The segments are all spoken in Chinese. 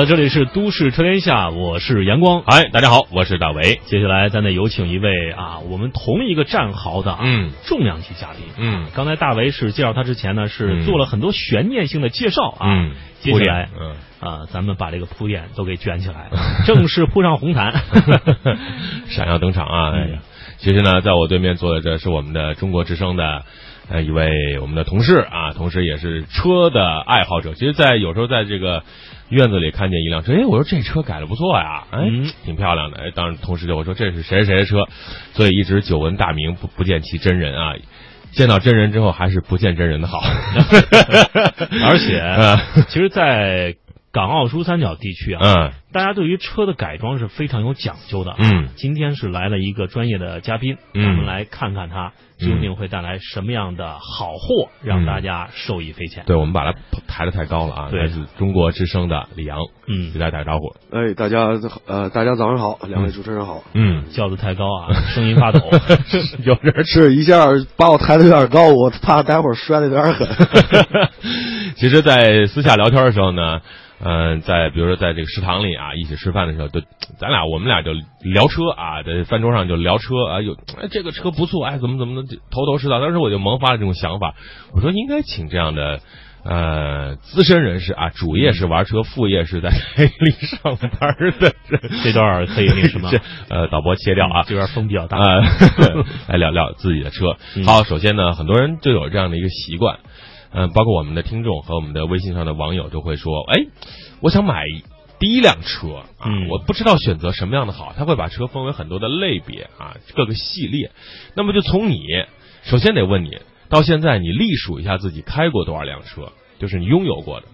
的，这里是都市车天下，我是阳光。哎，大家好，我是大为。接下来咱得有请一位啊，我们同一个战壕的嗯重量级嘉宾。嗯刚才大为是介绍他之前呢，是嗯做了很多悬念性的介绍啊。嗯，接下来啊，咱们把这个铺垫都给卷起来，正式铺上红毯。闪耀登场啊！哎呀，其实呢，在我对面坐的这是我们的中国之声的。呃，一位我们的同事啊，同时也是车的爱好者。其实，在有时候在这个院子里看见一辆车，哎，我说这车改的不错呀，哎，嗯挺漂亮的。哎，当时同事就我说这是谁谁谁的车，所以一直久闻大名，不不见其真人啊。见到真人之后，还是不见真人的好。而且呃，其实，在港澳珠三角地区啊，嗯大家对于车的改装是非常有讲究的。嗯今天是来了一个专业的嘉宾，嗯我们来看看他究竟会带来什么样的好货，让大家受益匪浅。对，我们把它抬得太高了啊！对来自中国之声的李阳，嗯给，大家打个招呼。哎，大家呃，大家早上好，两位主持人好。嗯，叫的太高啊，声音发抖。有人是一下把我抬得有点高，我怕待会儿摔得有点狠。其实，在私下聊天的时候呢，嗯、在比如说在这个食堂里啊，一起吃饭的时候，就 咱俩我们俩就聊车啊，在饭桌上就聊车啊，有哎这个车不错，哎怎么怎么的，头头是道。当时我就萌发了这种想法，我说应该请这样的。呃，资深人士啊，主业是玩车，副业是在 黑里上班的人。这段可以那什么呃，导播切掉啊。这边风比较大。啊，来 聊聊自己的车。嗯好，首先呢，很多人就有这样的一个习惯，嗯、包括我们的听众和我们的微信上的网友都会说，哎，我想买第一辆车啊，嗯我不知道选择什么样的好，他会把车分为很多的类别啊，各个系列。那么就从你，首先得问你，到现在你隶数一下自己开过多少辆车，就是你拥有过的。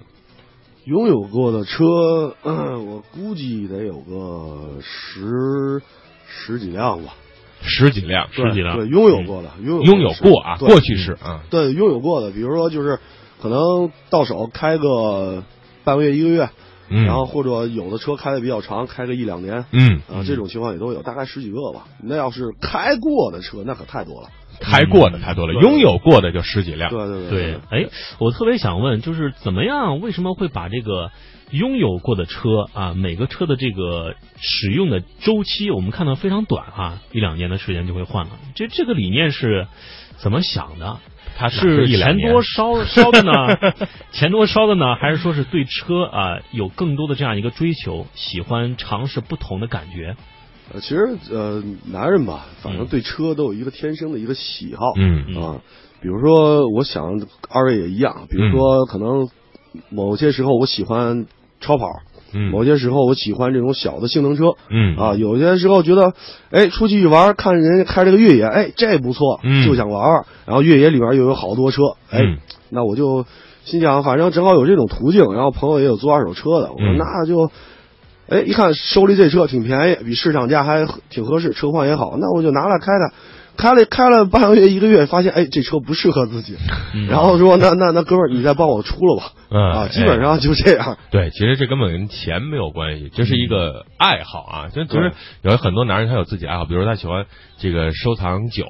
拥有过的车，嗯我估计得有个十十几辆吧。十几辆，十几辆对，拥有过的，拥有拥有过啊，过去式啊，对，拥有过的，比如说就是可能到手开个半个月一个月，嗯，然后或者有的车开的比较长，开个一两年。嗯，啊，这种情况也都有，大概十几个吧。那要是开过的车，那可太多了。开过的太多了，对拥有过的就十几辆。对对对，哎，我特别想问，就是怎么样？为什么会把这个拥有过的车啊，每个车的这个使用的周期，我们看到非常短啊，一两年的时间就会换了。这这个理念是怎么想的？他是钱多烧烧的呢？钱多烧的呢？还是说是对车啊有更多的这样一个追求，喜欢尝试不同的感觉？呃，其实呃，男人吧，反正嗯对车都有一个天生的一个喜好。嗯嗯啊，比如说，我想二位也一样，比如说可能某些时候我喜欢超跑，嗯某些时候我喜欢这种小的性能车。嗯啊，有些时候觉得，哎，出去一玩，看人家开这个越野，哎，这不错，嗯就想玩玩。然后越野里边又有好多车，哎，嗯那我就心想，反正正好有这种途径，然后朋友也有租二手车的，我说嗯那就，哎，一看收了这车挺便宜，比市场价还挺合适，车况也好，那我就拿来开开。开了开了半个月一个月，发现哎这车不适合自己，嗯然后说那那那哥们儿你再帮我出了吧，嗯啊，基本上就这样。对，其实这根本跟钱没有关系，这是一个爱好啊。就就是对有很多男人他有自己爱好，比如他喜欢这个收藏酒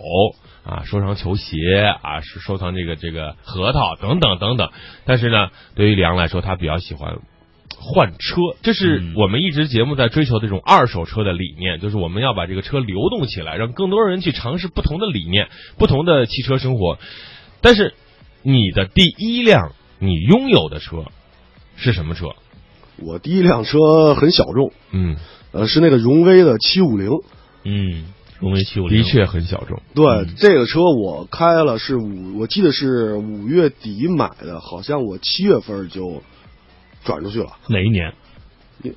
啊，收藏球鞋啊，是收藏这个这个核桃等等等等。但是呢，对于李阳来说，他比较喜欢。换车，这是嗯我们一直节目在追求的这种二手车的理念，就是我们要把这个车流动起来，让更多人去尝试不同的理念、不同的汽车生活。但是，你的第一辆你拥有的车是什么车？我第一辆车很小众，嗯，呃，是那个荣威的七五零。嗯，荣威七五零的确很小众。对，嗯这个车我开了是五，我记得是五月底买的，好像我七月份就转出去了。哪一年？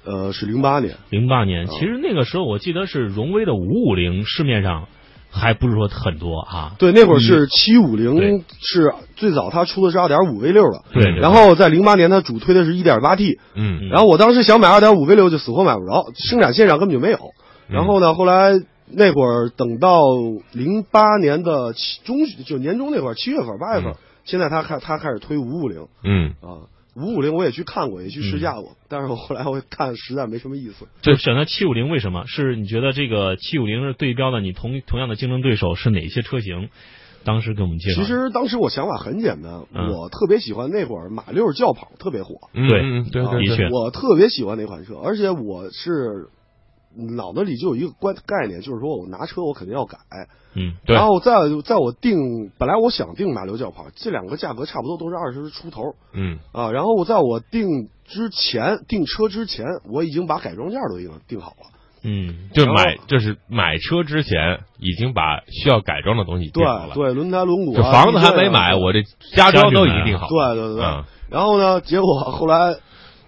呃，是零八年。零八年。哦其实那个时候我记得是荣威的五五零，市面上还不是说很多啊。对，那会儿是七五零，是最早它出的是二点五 V 六的，对，对然后在零八年它主推的是一点八 T，嗯然后我当时想买二点五 V 六就死活买不着，生产线上根本就没有。嗯然后呢，后来那会儿等到零八年的七中就年中那会儿七月份八月份，嗯现在他开他开始推五五零嗯，啊，五五零我也去看过，也去试驾过，但是我后来我看实在没什么意思。就选择七五零，为什么？是你觉得这个七五零是对标的你同同样的竞争对手是哪些车型？当时给我们介绍。其实当时我想法很简单，嗯我特别喜欢那会儿马六轿跑特别火，对对啊对对，的确我特别喜欢那款车，而且我是脑子里就有一个关概念，就是说我拿车我肯定要改。嗯对然后在在我定，本来我想定马六轿跑，这两个价格差不多都是二十出头嗯啊。然后我在我定之前订车之前，我已经把改装件都已经定好了。嗯就买就是买车之前已经把需要改装的东西定对好了，对，轮胎轮毂啊，就房子还没买，我这家装都已经定好了。对对对。嗯然后呢，结果后来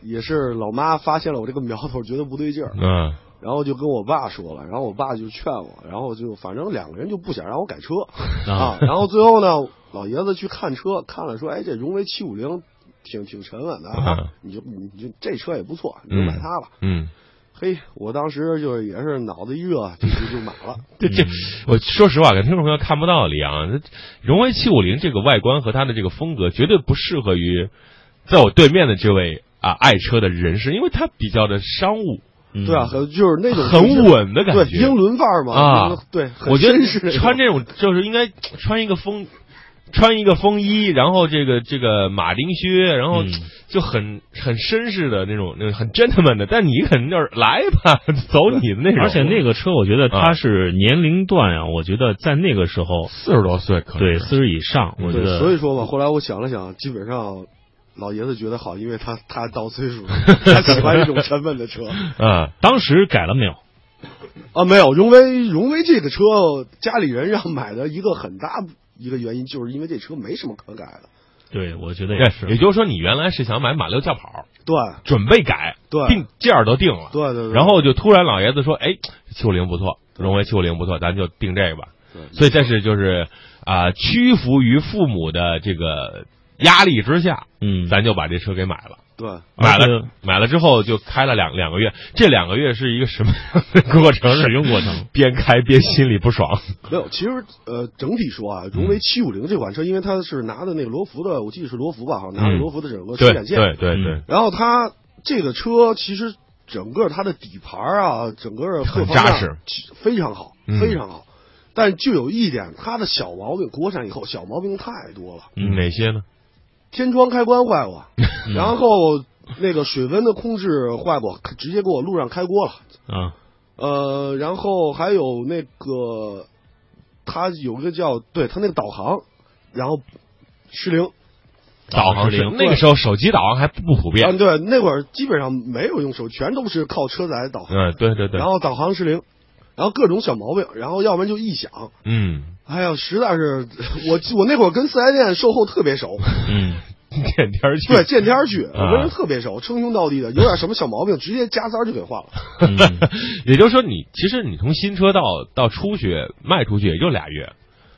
也是老妈发现了我这个苗头，觉得不对劲儿，嗯然后就跟我爸说了，然后我爸就劝我，然后就反正两个人就不想让我改车 啊，然后最后呢，老爷子去看车，看了说，哎，这荣威七五零挺挺沉稳的啊嗯，你就你就这车也不错，你就买它吧。嗯，嘿，我当时就是也是脑子一热，这就就买了。这这，我说实话，跟听众朋友看不到李阳，荣威七五零这个外观和它的这个风格绝对不适合于在我对面的这位啊爱车的人士，因为它比较的商务，嗯对啊，很就是那种很稳的感对觉。英伦范儿嘛啊，对，很我觉得绅士穿这种就是应该穿一个风，穿一个风衣，然后这个这个马丁靴，然后嗯就很很绅士的那种，那种很 gentleman 的。但你肯定就是来吧，走你的那种。而且那个车，我觉得它是年龄段啊，我觉得在那个时候，四十多岁可能对四十以上，我觉，得所以说嘛，后来我想了想，基本上老爷子觉得好，因为他他到岁数了，他喜欢这种沉稳的车嗯，当时改了没有？啊。没有荣威，荣威这个车家里人让买的一个很大一个原因，就是因为这车没什么可改的。对，我觉得也，是也。就是说你原来是想买马六轿跑，对准备改，对定件儿都定了，对对对，然后就突然老爷子说，哎，七五零不错，荣威七五零不错，咱就定这个吧。对所以这是就是啊、屈服于父母的这个压力之下，嗯，咱就把这车给买了。对。买了，买了之后就开了两两个月，这两个月是一个什么 样的过程？使用过程，边开边心里不爽。没有，其实呃，整体说啊，荣威七五零这款车，因为它是拿的那个罗孚的，我记得是罗孚吧，好像拿的嗯罗孚的整个对生产线。对对对嗯，然后它这个车其实整个它的底盘啊，整个各很方面扎实非常好，嗯非常好。但就有一点，它的小毛病，国产以后小毛病太多了。嗯哪些呢？天窗开关坏过，嗯然后那个水温的控制坏过，直接给我路上开锅了。啊，呃，然后还有那个，它有个叫对它那个导航，然后失灵。导航是是零那个时候手机导航还不普遍。嗯。对，那会儿基本上没有用手，全都是靠车载导航。嗯，对对对然。后导航失灵，然后各种小毛病，然后要不然就异响。嗯，哎呀，实在是我我那会儿跟四 S 店售后特别熟，嗯，见天儿去。对，见天儿去，我啊跟人特别熟，称兄道弟的，有点什么小毛病，直接加塞儿就给换了。嗯也就是说你，其实你从新车到到出去卖出去也就俩月，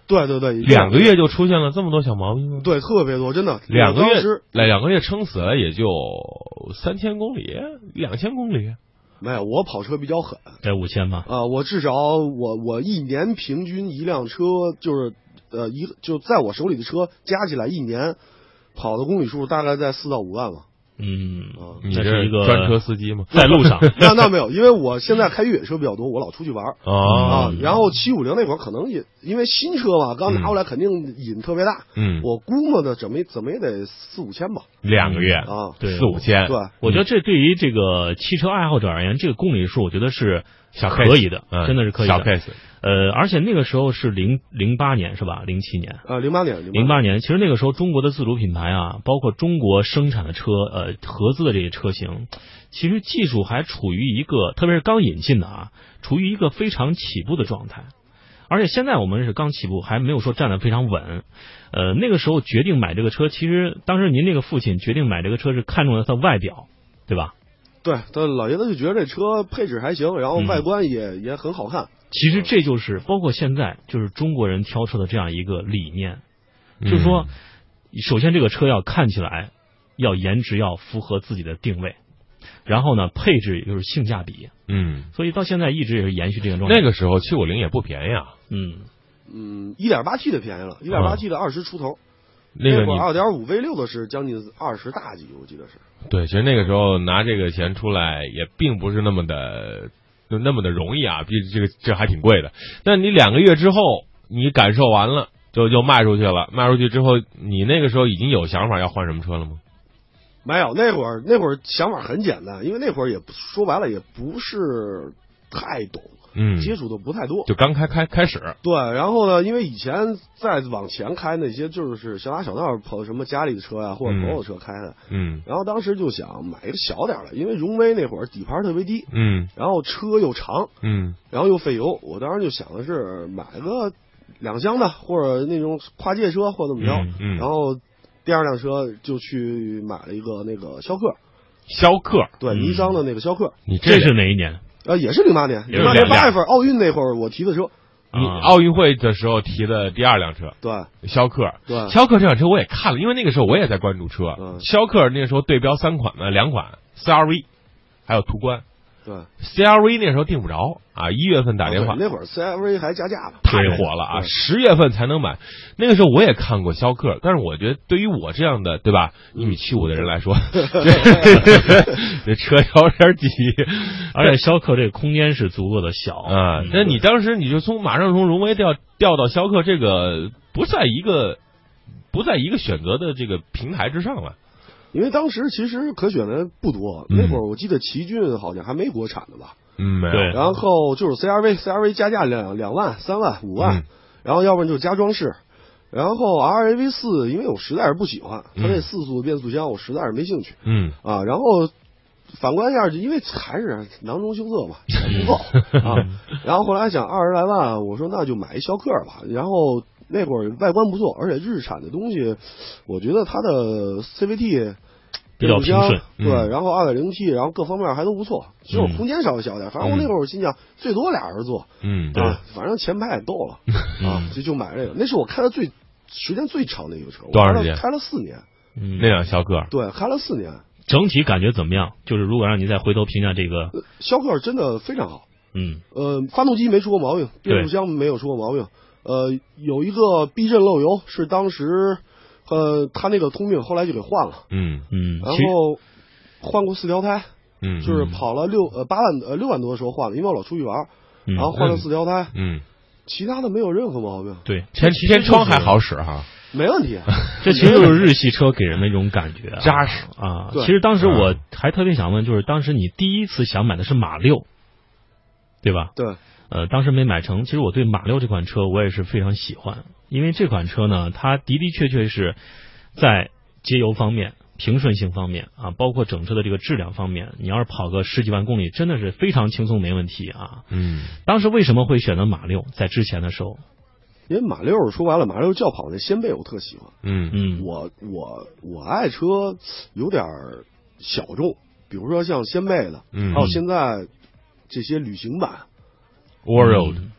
对对对，两个月就出现了这么多小毛病吗？对，特别多，真的。两个月两个月撑死了也就三千公里，两千公里。没有，我跑车比较狠。得五千吧，啊、我至少我我一年平均一辆车就是呃一就在我手里的车加起来一年跑的公里数大概在四到五万吧。嗯啊，你那是一个专车司机吗？在路上，那那没有，因为我现在开越野车比较多，我老出去玩哦啊。然后七五零那会儿可能也因为新车嘛，刚拿过来肯定瘾特别大，嗯，我估摸着怎么怎么也得四五千吧两个月啊。对四五千，对，我觉得这对于这个汽车爱好者而言，这个公里数我觉得是小可以的，嗯真的是可以小。case。呃，而且那个时候是零零八年是吧？零七年。啊，零八年，零八年，其实那个时候中国的自主品牌啊，包括中国生产的车，呃，合资的这些车型，其实技术还处于一个，特别是刚引进的啊，处于一个非常起步的状态。而且现在我们是刚起步，还没有说站得非常稳。呃，那个时候决定买这个车，其实当时您那个父亲决定买这个车是看中了它的外表，对吧？对，他老爷子就觉得这车配置还行，然后嗯外观也、也很好看。其实这就是包括现在就是中国人挑车的这样一个理念，嗯就是说，首先这个车要看起来要颜值要符合自己的定位，然后呢配置也就是性价比，嗯，所以到现在一直也是延续这个状态。那个时候七五零也不便宜啊。嗯，嗯，一点八 T 的便宜了，一点八 T 的二十出头，那个你二点五 V 六的是将近二十大几，我记得是。对，其实那个时候拿这个钱出来也并不是那么的就那么的容易啊，毕竟这个这还挺贵的。那你两个月之后，你感受完了，就就卖出去了。卖出去之后，你那个时候已经有想法要换什么车了吗？没有，那会儿那会儿想法很简单，因为那会儿也说白了也不是太懂，嗯，接触的不太多，就刚开开开始。对，然后呢，因为以前再往前开那些就是小打小闹跑什么家里的车呀、或者朋友车开的，嗯。然后当时就想买一个小点儿的，因为荣威那会儿底盘特别低，嗯。然后车又长，嗯。然后又费油，我当时就想的是买个两厢的或者那种跨界车或者怎么着，嗯嗯，然后第二辆车就去买了一个那个逍客，逍客，对，嗯。尼桑的那个逍客，你这是哪一年？呃，也是零八年，零八年八月份奥运那会儿我提的车，你啊奥运会的时候提的第二辆车对逍客。对，逍客这辆车我也看了，因为那个时候我也在关注车。嗯逍客那个时候对标三款呢，两款 CRV，还有途观。对，CRV 那时候订不着啊，一月份打电话。啊那会儿 CRV 还加价呢，太火了啊，对。十月份才能买。那个时候我也看过逍客，但是我觉得对于我这样的对吧一米七五的人来说，这车有点挤。而且逍客这个空间是足够的小。啊嗯。那你当时你就从马上从荣威调调到逍客，这个不在一个不在一个选择的这个平台之上了。因为当时其实可选的不多，嗯。那会儿我记得奇骏好像还没国产的吧，嗯，没有。对。然后就是 CRV，CRV 加价两两万、三万、五万，嗯。然后要不然就加装饰，然后 RAV 四，因为我实在是不喜欢它这嗯四速变速箱，我实在是没兴趣。嗯。啊。然后反观一下，因为还是囊中羞涩嘛，钱不够。啊。然后后来想二十来万，我说那就买一逍客吧。然后那会儿外观不错，而且日产的东西，我觉得它的 CVT 比较平顺嗯对，然后二点零 T，然后各方面还都不错，只有嗯空间稍微小点。反正我那会儿我心想，最多俩人坐嗯，啊，反正前排也够了 啊，就就买这个。那是我开的最时间最长的一个车，多长时间开了四年，嗯那辆逍客，对，开了四年。整体感觉怎么样？就是如果让你再回头评价这个，呃逍客真的非常好，嗯呃，发动机没出过毛病，变速箱没有出过毛病，呃，有一个避震漏油是当时，呃，他那个通病后来就给换了，嗯。嗯，然后换过四条胎，嗯，就是跑了六呃八万呃六万多的时候换了，因为我老出去玩，嗯。然后换了四条胎，嗯，其他的没有任何毛病，对前天窗还好使哈，没问题。这其实就是日系车给人的一种感觉啊，扎实。啊。对。其实当时我还特别想问，就是当时你第一次想买的是马六，对吧？对，呃，当时没买成。其实我对马六这款车我也是非常喜欢，因为这款车呢，它的的确确是在节油方面、平顺性方面啊，包括整车的这个质量方面，你要是跑个十几万公里，真的是非常轻松没问题啊。嗯当时为什么会选择马六？在之前的时候，因为马六说白了，马六轿跑那掀背我特喜欢，嗯嗯，我我我爱车有点小众，比如说像掀背的，嗯还有现在这些旅行版，，World，嗯。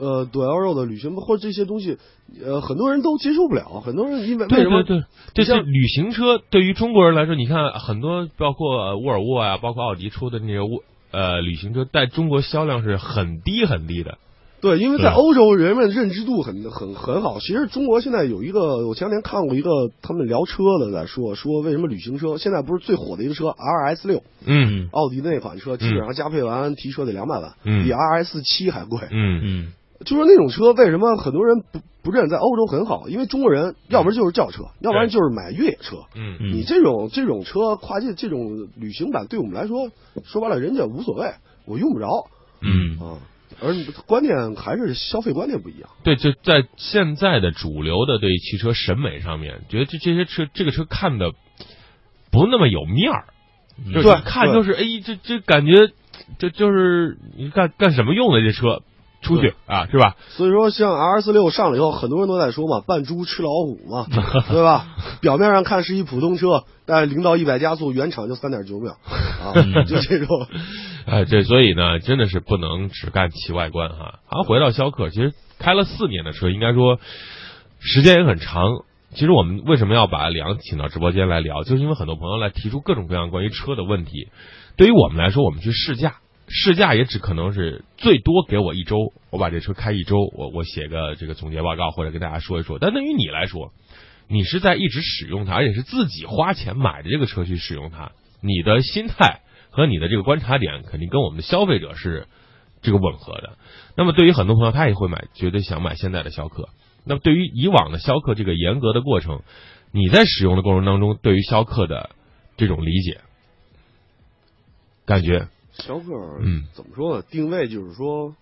呃，对 L 肉的旅行或者这些东西，呃，很多人都接受不了，很多人因为为对什么？对对，这像旅行车对于中国人来说，你看很多包括呃沃尔沃啊，包括奥迪出的那些沃呃旅行车，在中国销量是很低很低的。对，因为在欧洲人们认知度很很很好。其实中国现在有一个，我前两天看过一个他们聊车的在说，说为什么旅行车现在不是最火的一个车 RS 六，嗯。嗯奥迪的那款车，基本上加配完提车得两百万，嗯。比 RS 七还贵。嗯。嗯。就说那种车为什么很多人不不认，在欧洲很好，因为中国人要不然就是轿车，要不然就是买越野车。嗯。嗯，你这种这种车跨界这种旅行版，对我们来说，说白了人家无所谓，我用不着。嗯。啊。而观念还是消费观念不一样。对，就在现在的主流的对汽车审美上面，觉得这这些车这个车看的不那么有面儿，嗯就是对看就是哎，这这感觉这就是你干干什么用的这车出去啊是吧？所以说，像 R 四六上了以后，很多人都在说嘛，扮猪吃老虎嘛，对吧？表面上看是一普通车，但是零到一百加速原厂就三点九秒啊，就这种。哎，这所以呢，真的是不能只干其外观哈。好，回到逍客，其实开了四年的车，应该说时间也很长。其实我们为什么要把李阳请到直播间来聊，就是因为很多朋友来提出各种各样关于车的问题。对于我们来说，我们去试驾，试驾也只可能是最多给我一周，我把这车开一周，我我写个这个总结报告或者跟大家说一说。但对于你来说，你是在一直使用它，而且是自己花钱买的这个车去使用它，你的心态和你的这个观察点肯定跟我们的消费者是这个吻合的。那么对于很多朋友，他也会买，绝对想买现在的逍客。那么对于以往的逍客这个严格的过程，你在使用的过程当中，对于逍客的这种理解，感觉，逍客，嗯，怎么说呢？定位就是说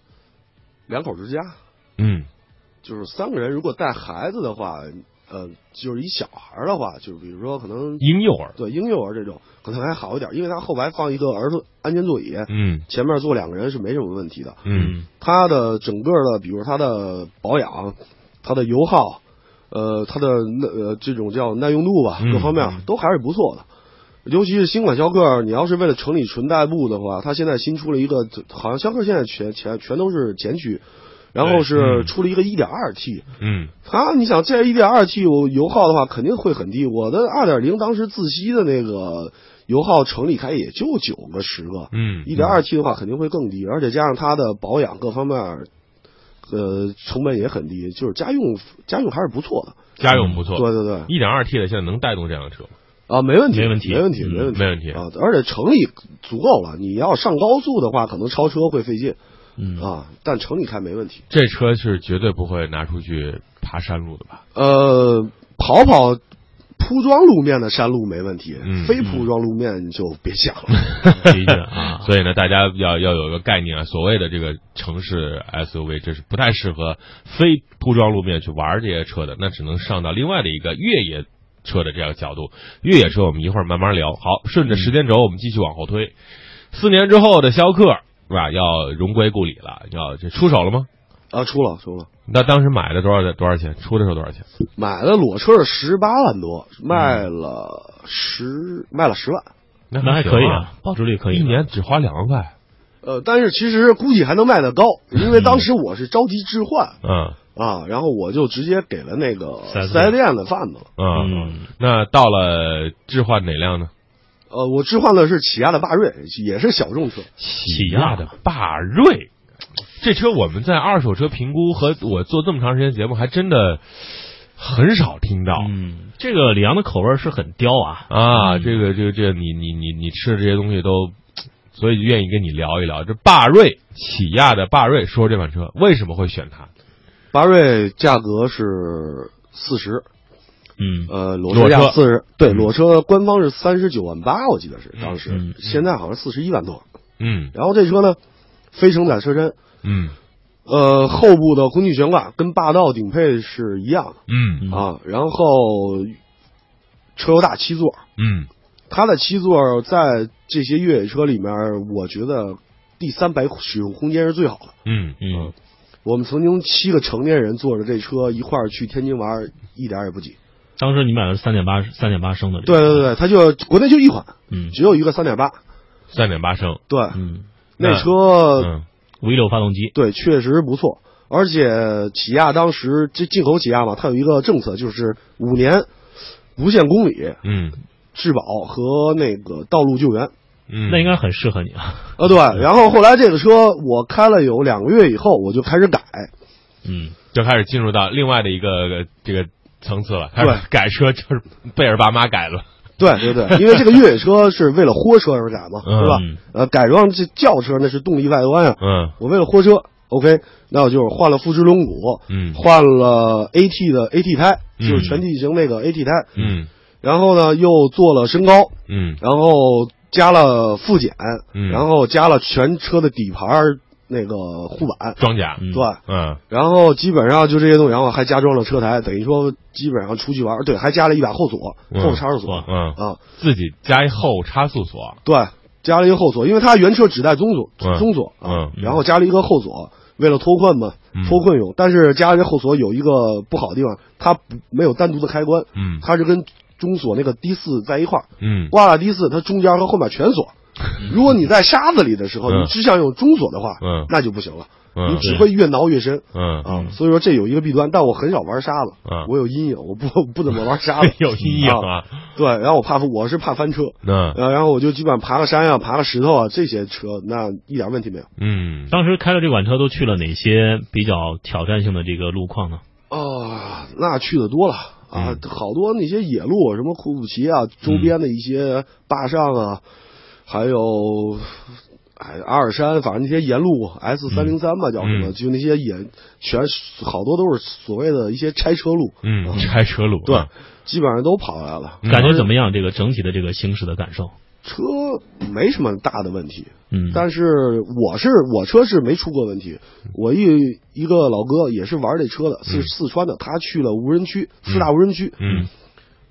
两口之家，嗯就是三个人如果带孩子的话，呃，就是一小孩的话，就是比如说可能婴幼儿，对婴幼儿这种可能还好一点，因为它后排放一个儿童安全座椅，嗯前面坐两个人是没什么问题的。嗯它的整个的，比如它的保养、它的油耗，呃，它的耐呃这种叫耐用度吧，嗯各方面都还是不错的。尤其是新款逍客，你要是为了城里纯代步的话，它现在新出了一个，好像逍客现在全全全都是前驱，然后是嗯。出了一个 1.2T，嗯。它你想这 1.2T 油油耗的话肯定会很低，我的2.0当时自吸的那个油耗城里开也就九个十个，嗯，一点二 T 的话肯定会更低，而且加上它的保养各方面，呃，成本也很低，就是家用家用还是不错的。家用不错，对对对，一点二 T 的现在能带动这辆车吗？啊，没问题，没问题没问题，嗯没问题，没问题啊！而且城里足够了，你要上高速的话，可能超车会费劲嗯啊，但城里开没问题。这车是绝对不会拿出去爬山路的吧？呃，跑跑铺装路面的山路没问题，嗯非铺装路面就别想了。所以呢，大家要要有一个概念啊，所谓的这个城市 SUV，这是不太适合非铺装路面去玩这些车的，那只能上到另外的一个越野车的这样角度。越野车我们一会儿慢慢聊。好，顺着时间轴我们继续往后推，四年之后的逍客是吧？要荣归故里了，要这出手了吗？啊，出了出了，那当时买的多少多少钱？出的时候多少钱？买的裸车是十八万多，卖了十卖了十万。那那还可以啊，保值率可以，一年只花两万块。呃，但是其实估计还能卖得高，因为当时我是着急置换嗯啊，然后我就直接给了那个 4S 四 S 店的贩子了。嗯，嗯那到了置换哪辆呢？呃，我置换的是起亚的霸锐，也是小众车。起亚的霸锐，这车我们在二手车评估和我做这么长时间节目，还真的很少听到。嗯，这个李阳的口味是很刁啊，啊，嗯这个这个这个，你你你你吃的这些东西都，所以就愿意跟你聊一聊。这霸瑞，起亚的霸瑞，说这款车为什么会选它？霸瑞价格是四十，嗯呃，裸裸车四十，对，嗯裸车官方是三十九万八，我记得是当时，嗯嗯现在好像四十一万多。嗯然后这车呢，非承载车身，嗯呃，后部的空气悬挂跟霸道顶配是一样的。嗯嗯啊，然后车又大七座，嗯它的七座在这些越野车里面，我觉得第三排使用空间是最好的。嗯嗯，我们曾经七个成年人坐着这车一块儿去天津玩，一点儿也不挤。当时你买的是三点八三点八升的，对，对对，它就国内就一款，嗯只有一个三点八。三点八升。对，嗯那车、嗯 V 六发动机，对确实不错，而且起亚当时这进口起亚嘛，它有一个政策，就是五年无限公里嗯质保和那个道路救援。嗯，那应该很适合你啊，啊，对，然后后来这个车我开了有两个月以后，我就开始改，嗯就开始进入到另外的一个这个层次了，开始对改车就是贝尔爸妈改了。对对对，因为这个越野车是为了货车而改嘛，嗯。对吧？嗯呃，改装这轿车那是动力外观呀、嗯。我为了货车，OK，那我就是换了富士轮毂，嗯。换了 AT 的 AT 胎，嗯。就是全地形那个 AT 胎，嗯。然后呢又做了升高，嗯。然后加了副检，嗯。然后加了全车的底盘那个护板，装甲。嗯对，嗯然后基本上就这些东西，然后还加装了车台，等于说基本上出去玩，对，还加了一把后锁，嗯后差速锁、嗯，啊，自己加一后差速锁。对，加了一个后锁，因为它原车只带中锁，嗯。中锁啊，嗯然后加了一个后锁，为了脱困嘛嗯，脱困用。但是加了这后锁有一个不好的地方，它不没有单独的开关，嗯。它是跟中锁那个低四在一块儿，嗯。挂了低四，它中间和后面全锁。如果你在沙子里的时候，嗯。你只想用中锁的话，嗯。那就不行了，嗯你只会越挠越深。嗯。啊，所以说这有一个弊端，但我很少玩沙子，嗯。我有阴影，我不不怎么玩沙子，有阴影啊。对，然后我怕我是怕翻车，嗯。呃，然后我就基本上爬个山啊、爬个石头啊，这些车那一点问题没有。嗯。当时开了这款车都去了哪些比较挑战性的这个路况呢？哦，那去的多了啊，嗯好多那些野路，什么库布齐啊，周边的一些坝上啊，还有，哎，阿尔山，反正那些沿路 S 三零三吧，叫什么？嗯就那些也全好多都是所谓的一些拆车路，嗯，拆车路，对啊，基本上都跑下来了。嗯感觉怎么样？这个整体的这个行驶的感受？车没什么大的问题，嗯，但是我是我车是没出过问题。我一一个老哥也是玩这车的，是嗯四川的，他去了无人区，四大无人区，嗯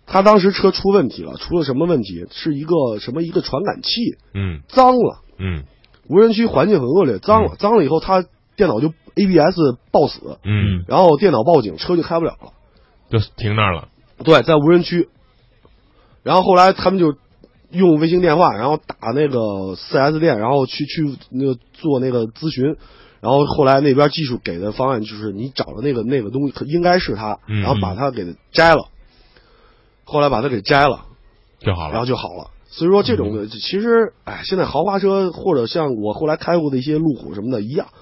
他当时车出问题了，出了什么问题？是一个什么一个传感器嗯脏了，嗯无人区环境很恶劣，脏了，脏了以后他电脑就 ABS 爆死，嗯，然后电脑报警，车就开不了了。就停那儿了，对，在无人区。然后后来他们就用卫星电话，然后打那个四 S 店，然后去去那个做那个咨询。然后后来那边技术给的方案就是你找的那个那个东西应该是它，嗯然后把它给摘了。后来把它给摘了，就好了然后。就好了。所以说这种其实哎，现在豪华车或者像我后来开过的一些路虎什么的一样，嗯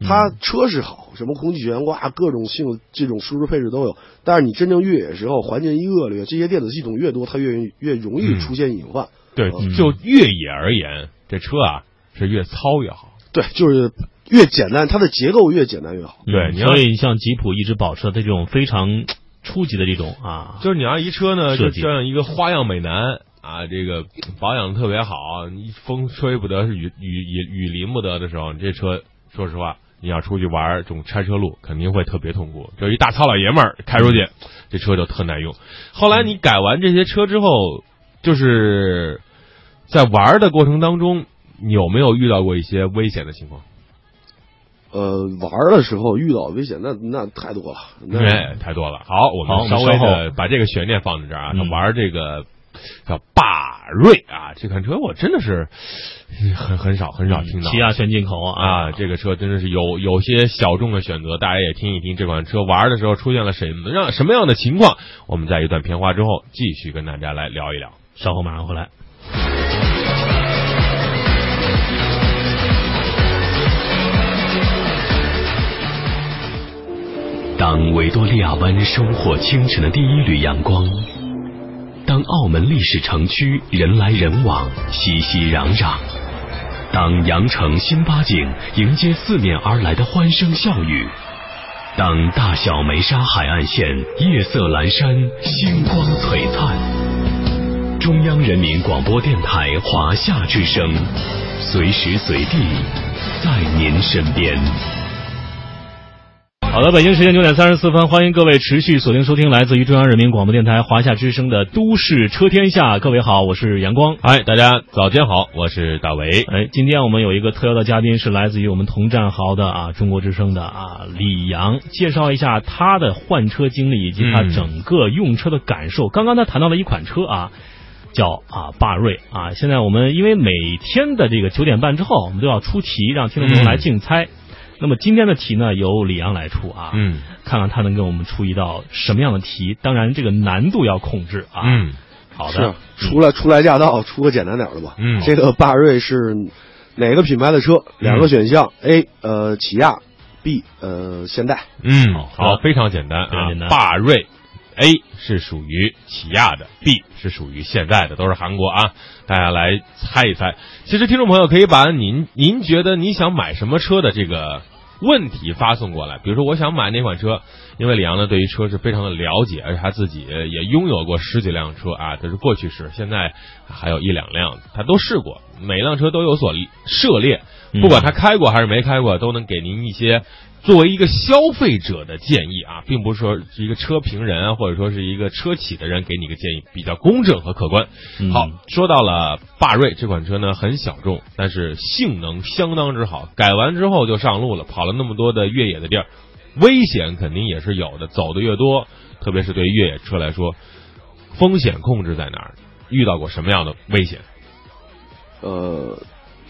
它车是好，什么空气悬挂、各种性这种舒适配置都有。但是你真正越野时候，环境一恶劣，这些电子系统越多，它越越容易嗯出现隐患。对，嗯就越野而言，这车啊是越糙越好。对，就是越简单，它的结构越简单越好。嗯对你要所以像吉普一直保持的这种非常初级的这种啊，就是你要一车呢，就设计这样一个花样美男啊，这个保养得特别好，你风吹不得，是雨雨雨雨淋不得的时候，你这车说实话，你要出去玩这种拆车路，肯定会特别痛苦。就一大糙老爷们儿开出去，这车就特耐用。后来你改完这些车之后，就是在玩的过程当中，你有没有遇到过一些危险的情况？呃，玩的时候遇到危险，那那太多了。那哎，太多了。好，我们们稍微的把这个悬念放在这儿啊。玩这个叫霸锐啊，这款车我真的是很很少很少听到起。亚全进口啊，这个车真的是有有些小众的选择，大家也听一听这款车玩的时候出现了什么样什么样的情况。我们在一段片花之后，继续跟大家来聊一聊。稍后马上回来。当维多利亚湾收获清晨的第一缕阳光，当澳门历史城区人来人往、熙熙攘攘，当羊城新八景迎接四面而来的欢声笑语，当大小梅沙海岸线夜色阑珊、星光璀璨，中央人民广播电台华夏之声，随时随地在您身边。好的，北京时间九点三十四分，欢迎各位持续锁定收听来自于中央人民广播电台华夏之声的《都市车天下》。各位好，我是阳光。嗨，大家早间好，我是大为。哎，今天我们有一个特邀的嘉宾是来自于我们同战壕的啊，中国之声的啊李阳，介绍一下他的换车经历以及他嗯整个用车的感受。刚刚他谈到了一款车啊，叫啊霸瑞啊。现在我们因为每天的这个九点半之后，我们都要出题，让听众朋友来竞猜。那么今天的题呢，由李阳来出啊，嗯看看他能给我们出一道什么样的题。当然，这个难度要控制啊。嗯好的出，来初来驾到，出个简单点的吧。嗯这个霸瑞是哪个品牌的车？两个选项：A 呃起亚，B 呃现代。嗯，好非常简单啊非常简单。霸锐 A 是属于起亚的，B 是属于现代的，都是韩国啊。大家来猜一猜。其实听众朋友可以把您您觉得你想买什么车的这个问题发送过来，比如说我想买哪款车，因为李阳呢对于车是非常的了解，而且他自己也拥有过十几辆车啊，这是过去式，现在还有一两辆，他都试过，每辆车都有所涉猎，不管他开过还是没开过，都能给您一些作为一个消费者的建议啊，并不是说是一个车评人啊，或者说是一个车企的人给你一个建议，比较公正和客观。嗯好，说到了霸瑞这款车呢，很小众，但是性能相当之好，改完之后就上路了，跑了那么多的越野的地儿，危险肯定也是有的，走的越多，特别是对于越野车来说，风险控制在哪儿？遇到过什么样的危险？呃，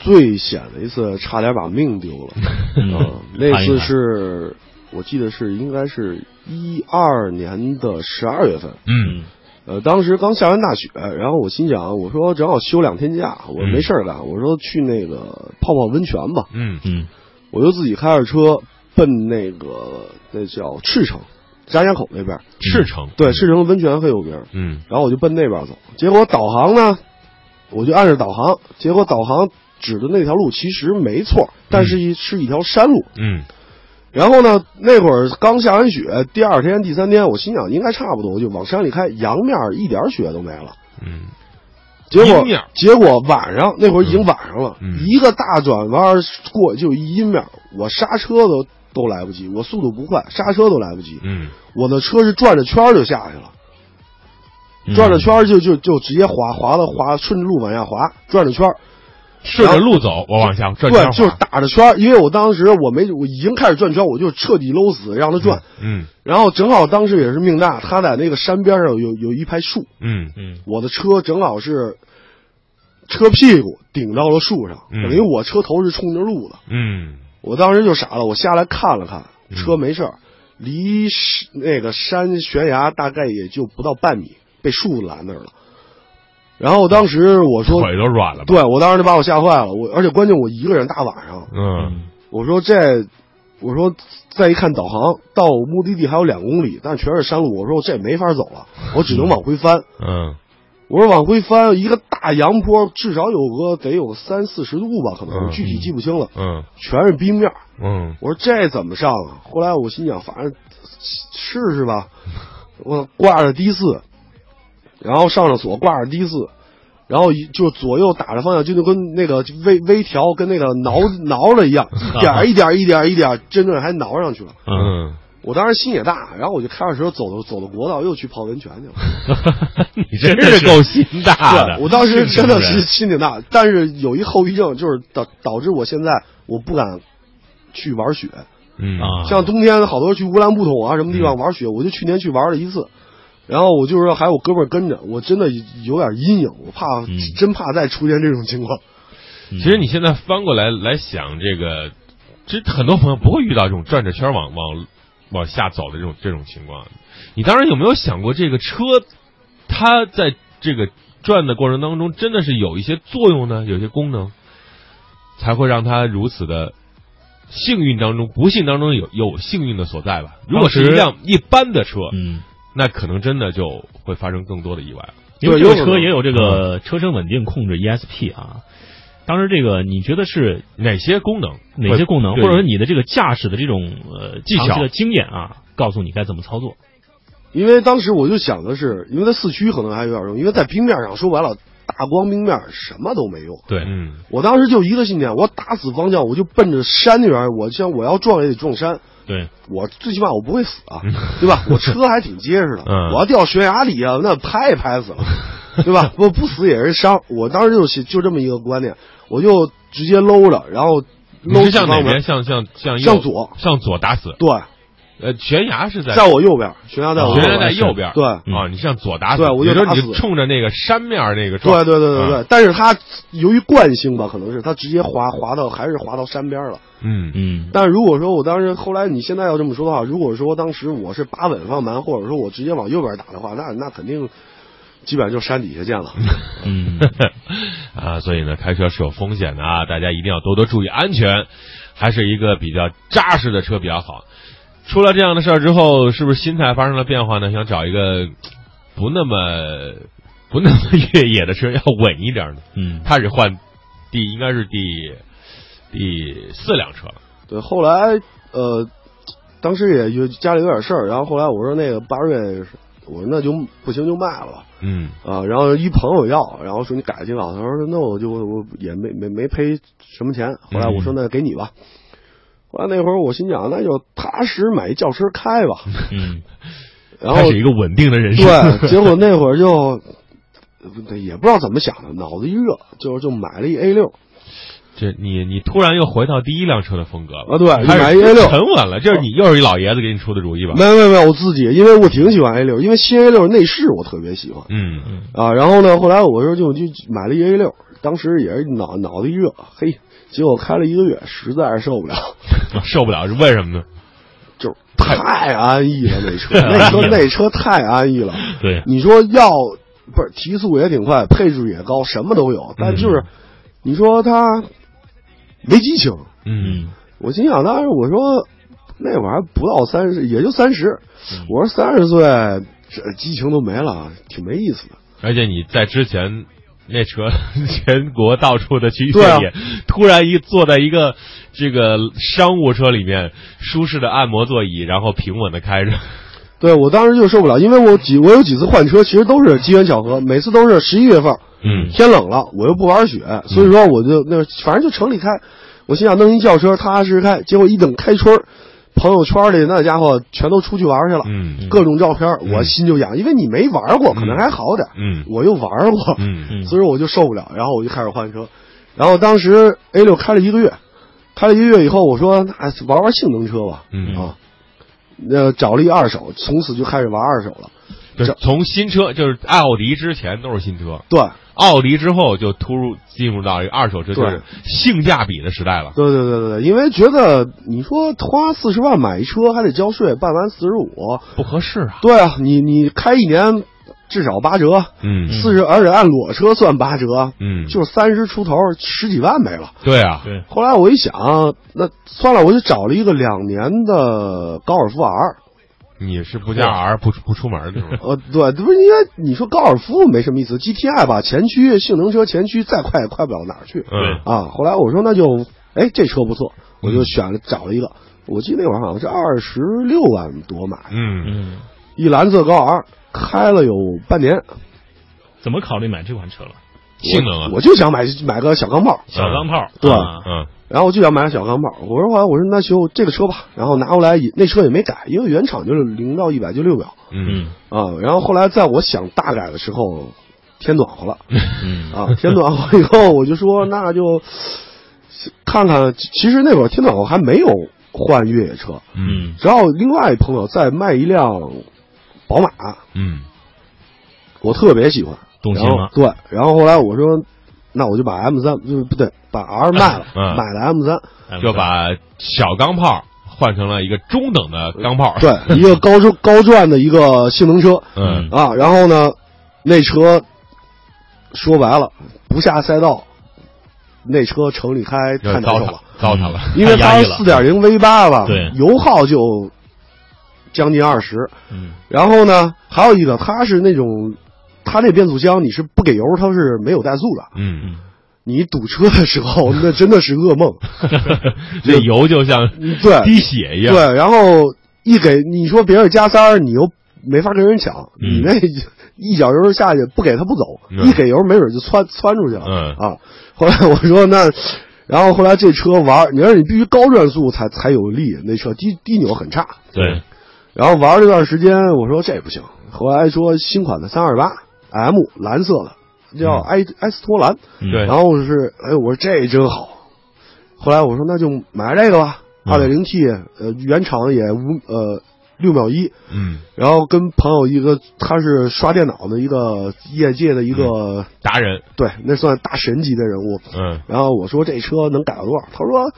最险的一次差点把命丢了。嗯 呃，那次是我记得是应该是一二年的十二月份。嗯。呃，当时刚下完大雪，然后我心想，我说正好休两天假，我没事儿干，我说去那个泡泡温泉吧，嗯。嗯。我就自己开着车奔那个那叫赤城张家口那边，赤城。对，赤城温泉很有名，嗯。然后我就奔那边走，结果导航呢？我就按着导航，结果导航指的那条路其实没错，但是一是一条山路。嗯。然后呢，那会儿刚下完雪，第二天、第三天，我心想应该差不多，我就往山里开，阳面一点雪都没了。嗯。结果结果晚上那会儿已经晚上了，嗯。一个大转弯过就一阴面，我刹车都都来不及，我速度不快，刹车都来不及，嗯。我的车是转着圈就下去了，嗯。转着圈就就就直接滑滑到滑，顺着路往下滑，转着圈儿，顺着路走，我往下转圈对，就是打着圈儿，因为我当时我没我已经开始转圈，我就彻底搂死让他转，嗯然后正好当时也是命大，他在那个山边上有有一排树，嗯嗯我的车正好是车屁股顶到了树上，嗯等于我车头是冲着路的。嗯我当时就傻了，我下来看了看，嗯车没事儿，离那个山悬崖大概也就不到半米，被树拦那儿了。然后当时我说，腿都软了吧？对我当时就把我吓坏了，我而且关键我一个人大晚上，嗯我说这，我说再一看导航，到目的地还有两公里，但全是山路，我说这没法走了，我只能往回翻。嗯我说往回翻一个大阳坡，至少有个得有个三四十度吧，可能、嗯具体记不清了，嗯全是冰面。嗯我说这怎么上啊？后来我心想，反正试试吧。我挂着低四，然后上了锁，挂着 D 四，然后一就左右打着方向，就就跟那个微微调，跟那个挠挠了一样，一点一点一点一点，真正还挠上去了。嗯，嗯，我当时心也大，然后我就开着车走到走到国道，又去泡温泉去了。你真是够心大的。对，我当时真的是是心挺大，但是有一后遗症，就是导导致我现在我不敢去玩雪。嗯啊像冬天好多去乌兰布统啊什么地方玩雪，我就去年去玩了一次，然后我就是说还有哥们儿跟着，我真的有点阴影，我怕、嗯真怕再出现这种情况。其其实你现在翻过来来想，这个，其实很多朋友不会遇到这种转着圈往往往下走的这种这种情况。你当时有没有想过，这个车它在这个转的过程当中，真的是有一些作用呢？有些功能，才会让它如此的幸运当中，不幸当中有有幸运的所在吧？如果是一辆一般的车，嗯，那可能真的就会发生更多的意外了。因为这个车也有这个车身稳定控制 ESP 啊。当时这个你觉得是哪些功能？哪些功能，或者说你的这个驾驶的这种呃技巧的经验啊，告诉你该怎么操作？因为当时我就想的是，因为在四驱可能还有点用，因为在冰面上说白了，大光冰面什么都没用。对嗯我当时就一个信念，我打死方向，我就奔着山那边，我像我要撞也得撞山。对，我最起码我不会死啊，对吧？我车还挺结实的，嗯我要掉悬崖里啊，那拍也拍死了，对吧？我不死也是伤。我当时就就这么一个观念，我就直接搂着，然后搂向哪边？向向向右向左，向左打死。对，呃，悬崖是在在我右边，悬崖在我右悬崖边，在右边。对嗯啊，你向左打死。对我就也就是打死你冲着那个山面那个撞。对对对对对啊。但是它由于惯性吧，可能是它直接滑滑到还是滑到山边了。嗯嗯但是如果说我当时后来你现在要这么说的话，如果说当时我是把稳方向盘，或者说我直接往右边打的话，那那肯定基本上就山底下见了。嗯，啊，所以呢，开车是有风险的啊，大家一定要多多注意安全，还是一个比较扎实的车比较好。出了这样的事儿之后，是不是心态发生了变化呢？想找一个不那么不那么越野的车，要稳一点的。嗯开始换第应该是第第四辆车了。对，后来呃，当时也就家里有点事儿，然后后来我说那个八月，我说那就不行就卖了吧。嗯啊，然后一朋友要，然后说你改挺好，他说那我就我也没没没赔什么钱，后来我说那给你吧。后来那会儿我心想，那就踏实买一轿车开吧。嗯然后他是一个稳定的人生。对，结果那会儿就也不知道怎么想的，脑子一热，就就买了一 A 六这你你突然又回到第一辆车的风格了啊，对，买一 A 六。沉稳了。这是你又是一老爷子给你出的主意吧？没有没有没有，我自己，因为我挺喜欢 A 六，因为新 A 六内饰我特别喜欢嗯嗯啊。然后呢，后来我说就就买了一 A 六，当时也是脑脑子一热，嘿，结果开了一个月，实在是受不了，受不了是为什么呢？就是太安逸了那车，那车那车太安逸了。对，你说要不是提速也挺快，配置也高，什么都有，但就是你说它没激情。嗯嗯我心想，当时我说那玩意儿不到三十，也就三十。嗯我说三十岁，这激情都没了，挺没意思的。而且你在之前那车全国到处的去越野，突然一坐在一个这个商务车里面，舒适的按摩座椅，然后平稳的开着。对我当时就受不了，因为我几我有几次换车，其实都是机缘巧合，每次都是十一月份，嗯天冷了，我又不玩雪，所以说我就那反正就城里开，我心想弄一轿车踏踏实实开，结果一等开春儿，朋友圈里那家伙全都出去玩去了，嗯。各种照片，我心就痒，因为你没玩过，可能还好点，嗯。我又玩过，嗯。嗯。所以我就受不了，然后我就开始换车，然后当时 A 六开了一个月，开了一个月以后，我说那玩玩性能车吧，嗯。啊，那找了一二手，从此就开始玩二手了，就是从新车，就是奥迪之前都是新车，对。奥迪之后就突入进入到一个二手车，就是性价比的时代了。对对对对对，因为觉得你说花四十万买一车还得交税，办完四十五，不合适啊。对啊，你你开一年至少八折，嗯四十，而且按裸车算八折，嗯，就是三十出头，十几万没了。对啊，对，后来我一想，那算了，我就找了一个两年的高尔夫 R。你是不加 R 不出不出门的是吗？呃，对，不是应该你说高尔夫没什么意思，GTI 吧，前驱性能车，前驱再快也快不了哪儿去。嗯。啊，后来我说那就，哎，这车不错，我就选了找了一个，我记得那会儿好像是二十六万多买，嗯。嗯，一蓝色高 R，开了有半年，怎么考虑买这款车了？性能啊。我，就想买买个小钢炮，小钢炮，对啊。嗯然后我就想买个小钢炮，我说后来我说那就这个车吧，然后拿过来也那车也没改，因为原厂就是零到一百就六秒嗯。嗯啊，然后后来在我想大改的时候，天暖和了。嗯。啊，天暖和以后，我就说那就看看。其实那会儿天暖和还没有换越野车，嗯。然后另外一朋友在卖一辆宝马，嗯。我特别喜欢，动心了。对，然后后来我说，那我就把 M 三就不对，把 R 卖了，嗯买了 M 三，嗯，就把小钢炮换成了一个中等的钢炮。对，一个高转高转的一个性能车嗯啊。然后呢，那车说白了不下赛道，那车城里开太难受了。糟蹋了。因为它是四点零 V 八吧，对油耗就将近二十。嗯然后呢，还有一个，它是那种，它那变速箱你是不给油，它是没有怠速的。嗯，你堵车的时候，那真的是噩梦。这油就像对滴血一样。对，然后一给你说别人加塞儿，你又没法跟人抢，嗯你那一脚油下去不给他不走，嗯一给油没准就窜窜出去了。嗯啊，后来我说那，然后后来这车玩，你说你必须高转速才才有力，那车低低扭很差。对，然后玩了这段时间，我说这也不行。后来说新款的三二八 M 蓝色的，叫嗯埃埃斯托兰。嗯对然后是，哎，我说这真好。后来我说那就买这个吧，嗯二点零 T，呃，原厂也五呃六秒一。嗯，然后跟朋友一个，他是刷电脑的一个业界的一个，达人。对，那算大神级的人物。嗯然后我说这车能改到多少？他说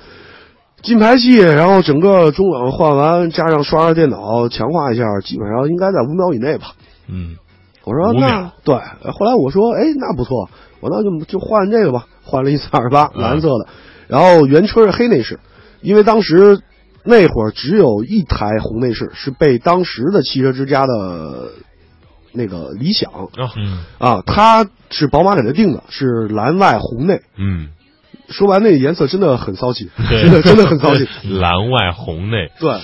金牌系，然后整个中网换完，加上刷刷电脑强化一下，基本上应该在五秒以内吧。嗯我说那对，后来我说哎那不错，我那就就换这个吧，换了一四二八嗯蓝色的，然后原车是黑内饰，因为当时那会儿只有一台红内饰是被当时的汽车之家的那个理想啊嗯啊，它是宝马给他定的，是蓝外红内。嗯，说完那个颜色真的很骚气，真的真的很骚气。蓝外红内。对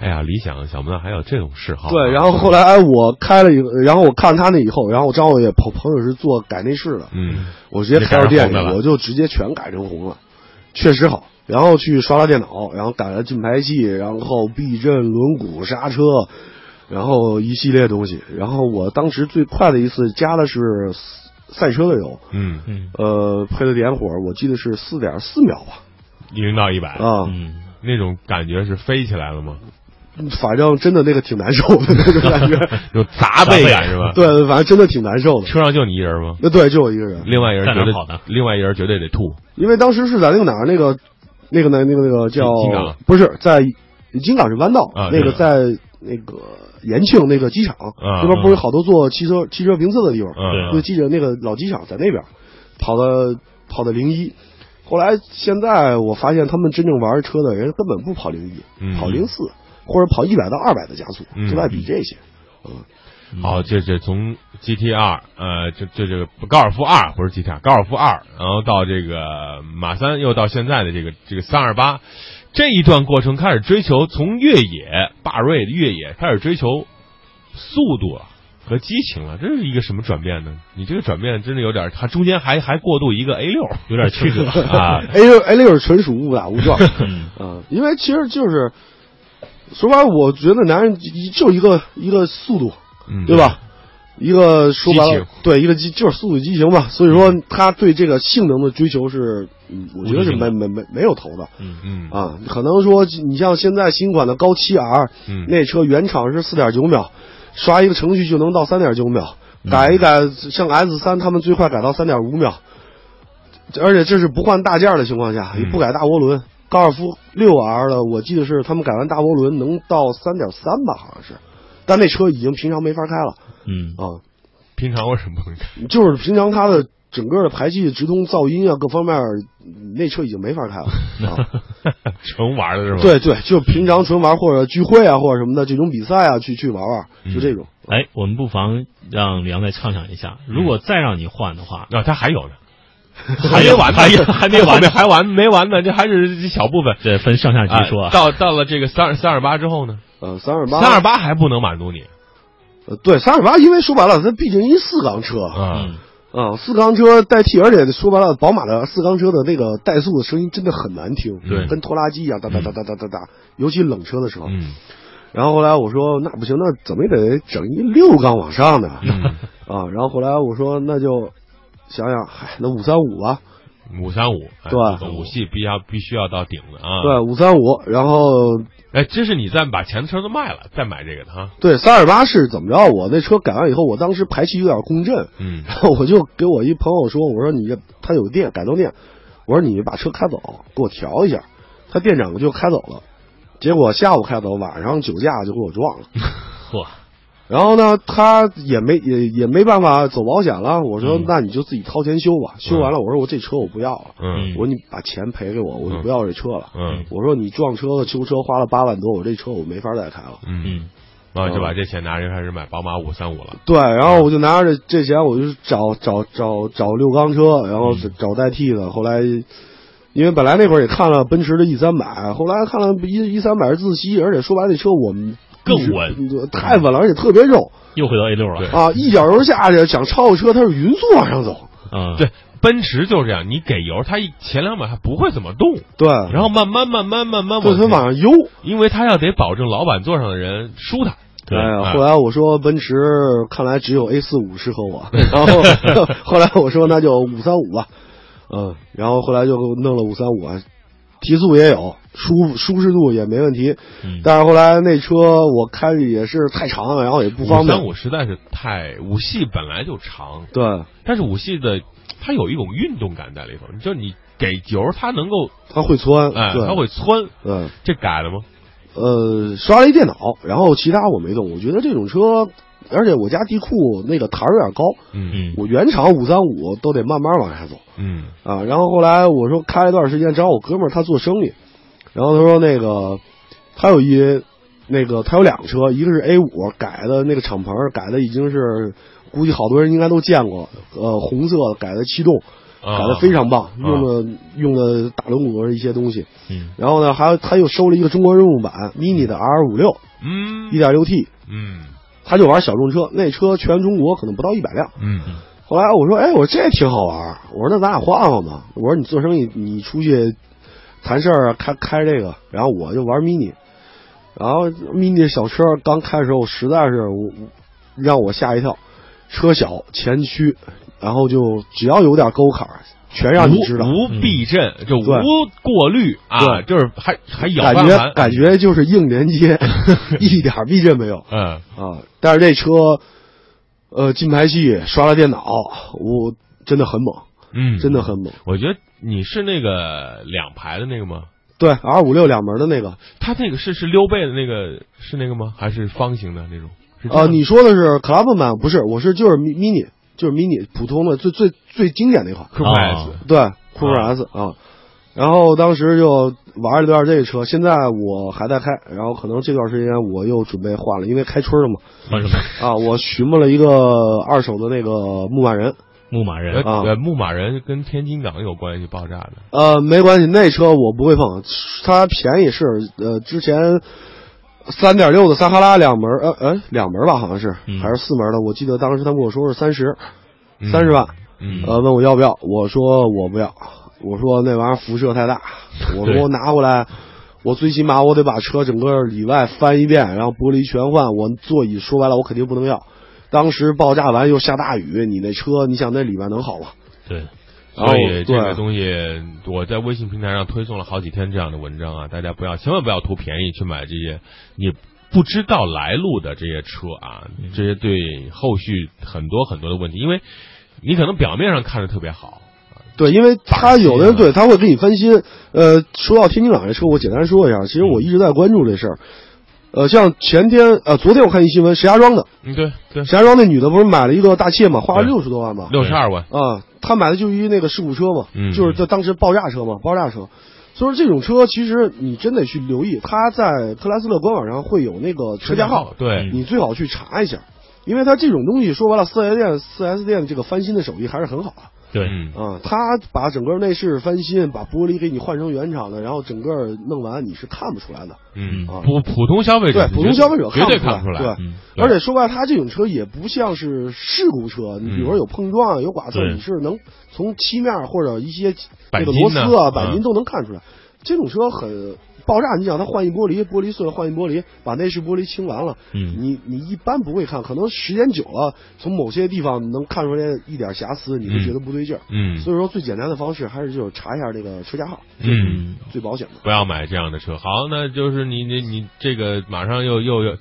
哎呀，理想想不到还有这种嗜好啊。对，然后后来哎我开了一个，然后我看他那以后，然后我正好也朋朋友是做改内饰的，嗯我直接开到店里我就直接全改成红了，确实好。然后去刷刷电脑，然后改了进排气，然后避震、轮毂、刹车，然后一系列东西。然后我当时最快的一次加的是赛车的油，嗯，嗯呃，配的点火，我记得是四点四秒吧，零到一百啊，嗯，那种感觉是飞起来了吗？反正真的那个挺难受的 那种感觉，有砸背 感是吧？，对，反正真的挺难受的。车上就你一人吗？那对，就我一个人，另外一人绝对另外一人绝对得吐。因为当时是在那个哪儿，那个那个那那个那个叫金港不是在金港是弯道，啊那个在那个延庆那个机场、啊那边不是有好多做汽车汽车评测的地方，嗯那记者那个老机场在那边，跑的跑的零一。后来现在我发现他们真正玩车的人根本不跑零一、嗯跑零四或者跑一百到二百的加速，嗯就爱比这些。嗯好，这这从 GT 二，呃，这这这个高尔夫二不是 GT 二，高尔夫二，然后到这个马三，又到现在的这个这个三二八，这一段过程开始追求从越野霸瑞越野开始追求速度了和激情了，这是一个什么转变呢？你这个转变真的有点，它中间还还过渡一个 A 六，有点曲折 啊。A 六 A 六纯属误打误撞 嗯啊，因为其实就是说白了，我觉得男人就一个一个速度，嗯，对吧？一个说白了，对一个激就是速度与激情吧。所以说，他对这个性能的追求是，嗯，我觉得是没没没没有头的嗯嗯啊。可能说你像现在新款的高七 R，嗯那车原厂是四点九秒，刷一个程序就能到三点九秒，嗯改一改像 S 三他们最快改到三点五秒，而且这是不换大件的情况下，嗯也不改大涡轮。高尔夫六 R 的，我记得是他们改完大涡轮能到三点三吧，好像是，但那车已经平常没法开了嗯啊。平常为什么不能开？就是平常它的整个的排气、直通、噪音啊各方面，那车已经没法开了 啊。纯玩的是吧？对对，就平常纯玩或者聚会啊或者什么的这种比赛啊去去玩玩，嗯就这种。哎，我们不妨让李阳再畅想一下，如果再让你换的话，啊，他还有呢，还没完呢，还 还没完呢，还完没完呢？这还是小部分。这分上下级说啊。到到了这个三三二八之后呢，呃，三二八，三二八还不能满足你呃，对，三二八，因为说白了，它毕竟一四缸车啊嗯啊，四缸车代替，而且说白了，宝马的四缸车的那个怠速的声音真的很难听，对跟拖拉机一样，哒哒哒哒哒哒哒，尤其冷车的时候。嗯然后后来我说那不行，那怎么也得整一六缸往上的嗯，啊。然后后来我说那就想想，嗨，那五三五吧，五三五，哎对这个五系必要必须要到顶的啊。对，五三五。然后哎，这是你再把前车都卖了，再买这个的哈。对三二八是怎么着？我那车改完以后，我当时排气有点共振，嗯然后 我就给我一朋友说，我说你这他有电改装店，我说你把车开走，给我调一下。他店长就开走了，结果下午开走，晚上酒驾就给我撞了。嚯，然后呢，他也没也也没办法走保险了。我说嗯那你就自己掏钱修吧。修完了，我说我这车我不要了，嗯我说你把钱赔给我，我就不要这车了。嗯我说你撞车和修车花了八万多，我这车我没法再开了。嗯，嗯然后就把这钱拿着开始买宝马五三五了。对，然后我就拿着这这钱，我就找找找找六缸车，然后嗯找代替的。后来，因为本来那会儿也看了奔驰的 E 三百，后来看了 E E 三百是自吸，而且说白了，这车我们更稳，太稳了，而且特别肉又回到 A 六了。啊！一脚油下去，想超车，它是匀速往上走。嗯，对，奔驰就是这样，你给油，它一前两百还不会怎么动，对，然后慢慢慢慢慢慢往上悠。因为它要得保证老板座上的人舒坦。对哎呀，啊后来我说奔驰看来只有 A 四五适合我，然后 后来我说那就五三五吧，嗯，然后后来就弄了五三五啊，提速也有，舒舒适度也没问题，嗯。但是后来那车我开着也是太长了，然后也不方五三便，五实在是太五系本来就长，对，但是五系的它有一种运动感在里头，就是你给油它能够它会窜，哎，对，它会窜，嗯，这改了吗？呃，刷了一电脑，然后其他我没动，我觉得这种车，而且我家地库那个台儿有点高，嗯嗯我原厂五三五都得慢慢往下走。嗯啊，然后后来我说开了一段时间，正好我哥们儿他做生意，然后他说那个他有一那个他有两个车，一个是 A 五改的那个敞篷，改的已经是估计好多人应该都见过，呃，红色改的气动，啊改的非常棒，啊用的用的大轮毂的一些东西。嗯然后呢，还有他又收了一个中国人物版 mini 的 R 五六嗯一点六 T，嗯他就玩小众车，那车全中国可能不到一百辆。嗯后来我说，哎，我说这挺好玩儿。我说那咱俩换换吧。我说你做生意，你出去谈事儿开开这个，然后我就玩 mini。然后 mini 小车刚开的时候，实在是让我吓一跳，车小前驱，然后就只要有点沟坎儿，全让你知道。无无避震，就无过滤啊，对就是还还咬感，觉感觉就是硬连接，一点避震没有嗯啊！但是这车，呃，进排气刷了电脑，我真的很猛，嗯，真的很猛。我觉得你是那个两排的那个吗？对，R 五六两门的那个，它那个是是溜背的那个是那个吗？还是方形的那种？是这呃，你说的是 Club 版，不是，我是就是 mi- mini，就是 mini 普通的最最最经典那款，科普哦 S 对，酷派 S 啊，然后当时就玩了一段这个车，现在我还在开，然后可能这段时间我又准备换了，因为开春了嘛。换什么？啊，我寻摸了一个二手的那个牧马人，牧马人啊呃，牧马人跟天津港有关系爆炸的，呃，没关系，那车我不会碰，它便宜是呃之前三点六的撒哈拉两门，呃呃两门吧，好像是、嗯还是四门的，我记得当时他跟我说是三十嗯三十万，嗯呃问我要不要，我说我不要，我说那玩意儿辐射太大，我说我拿回来。我最起码我得把车整个里外翻一遍，然后玻璃全换。我座椅说白了我肯定不能要。当时爆炸完又下大雨，你那车你想那里面能好吗？对，所以这个东西，我在微信平台上推送了好几天这样的文章啊，大家不要千万不要图便宜去买这些你不知道来路的这些车啊，嗯这些对后续很多很多的问题，因为你可能表面上看着特别好，对，因为他有的人啊对他会给你分析。呃，说到天津港这车，我简单说一下，其实我一直在关注这事儿。呃，像前天呃，昨天我看一新闻，石家庄的嗯，对对，石家庄那女的不是买了一个大切嘛，花了六十多万嘛？六十二万，啊，她买的就是一那个事故车嘛，嗯就是在当时爆炸车嘛，爆炸车。所以说这种车其实你真得去留意，它在特斯拉官网上会有那个车架号，对，你最好去查一下，因为它这种东西说白了，四 S 店四 S 店这个翻新的手艺还是很好的。对，嗯。啊，他把整个内饰翻新，把玻璃给你换成原厂的，然后整个弄完你是看不出来的。嗯。啊，普普通消费者对，普通消费者绝对看看不出来，对，嗯对。而且说白了，他这种车也不像是事故车，你比如说有碰撞、有剐蹭，你是能从漆面或者一些钣这个螺丝啊、嗯钣金都能看出来。这种车很爆炸，你想它换一玻璃，玻璃碎了换一玻璃，把内饰玻璃清完了，嗯你你一般不会看，可能时间久了，从某些地方能看出来一点瑕疵，你会觉得不对劲儿。嗯所以说最简单的方式还是就是查一下这个车架号，嗯。最保险的。不要买这样的车。好，那就是你你你这个马上又又又，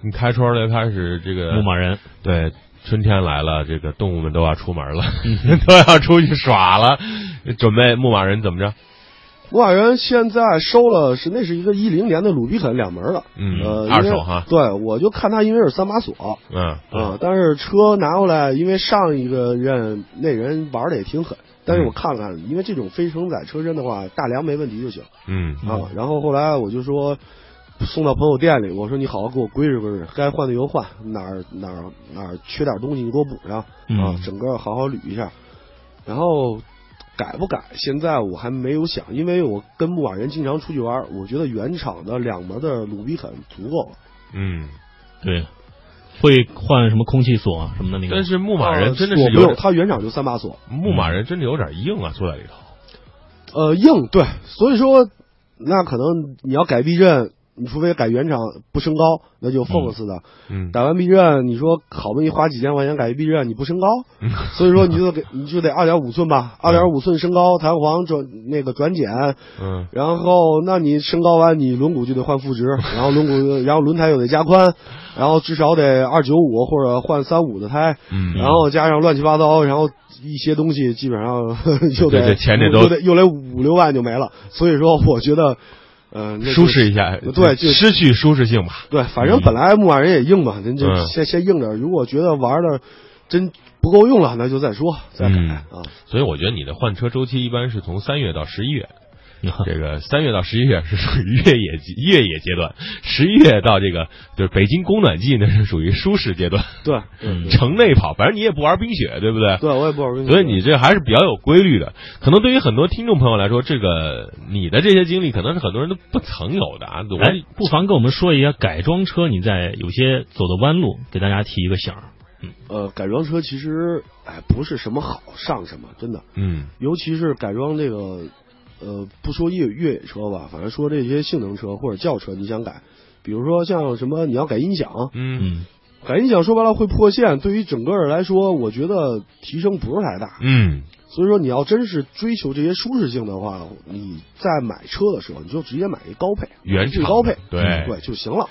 你开春了，开始这个牧马人，对，春天来了，这个 动物们都要出门了，嗯 都要出去耍了，准备牧马人怎么着？牧马人现在收了是那是一个一零年的鲁比肯两门的，嗯呃，二手哈对，我就看他因为是三把锁嗯啊，但是车拿过来，因为上一个任那人玩的也挺狠，但是我看了看，因为这种非承载车身的话，大梁没问题就行嗯啊。然后后来我就说。送到朋友店里，我说你好好给我归置归置，该换的油换，哪儿哪儿哪儿缺点东西你给我补上啊嗯，整个好好捋一下。然后改不改，现在我还没有想，因为我跟牧马人经常出去玩，我觉得原厂的两门的鲁比肯足够了。嗯，对，会换什么空气锁啊什么的那个，但是牧马人真的是有点，它原厂就三把锁，牧马人真的有点硬啊，坐在里头。呃，硬对，所以说那可能你要改避震，你除非改原厂不升高，那就 Fox 的。嗯。改完避震，你说好不容易花几千块钱改一避震，你不升高，所以说你就给你就得二点五寸吧，二点五寸升高，弹簧转那个转减，嗯。然后那你升高完，你轮毂就得换负值，然后轮毂，然后轮胎又得加宽，然后至少得二九五或者换三五的胎，嗯，然后加上乱七八糟，然后一些东西基本上 又得又得又得五六万就没了。所以说，我觉得，呃，那就舒适一下，对就失去舒适性吧。对，反正本来牧马人也硬嘛，您就嗯先先硬着。如果觉得玩的真不够用了，那就再说，再改嗯啊。所以我觉得你的换车周期一般是从三月到十一月。这个三月到十一月是属于越野阶越野阶段，十一月到这个就是北京供暖季，那是属于舒适阶段，对，嗯对城内跑，反正你也不玩冰雪，对不对？对，我也不玩冰雪所以你这还是比较有规律的。可能对于很多听众朋友来说，这个你的这些经历，可能是很多人都不曾有的啊。我哎，不妨跟我们说一下改装车你在有些走的弯路，给大家提一个醒儿。呃，改装车其实哎不是什么好上什么，真的，嗯尤其是改装这个呃，不说越越野车吧，反正说这些性能车或者轿车，你想改，比如说像什么你要改音响，嗯嗯改音响说白了会破线，对于整个来说，我觉得提升不是太大。嗯所以说，你要真是追求这些舒适性的话，你在买车的时候，你就直接买一高配，原厂高配，对嗯对就行了。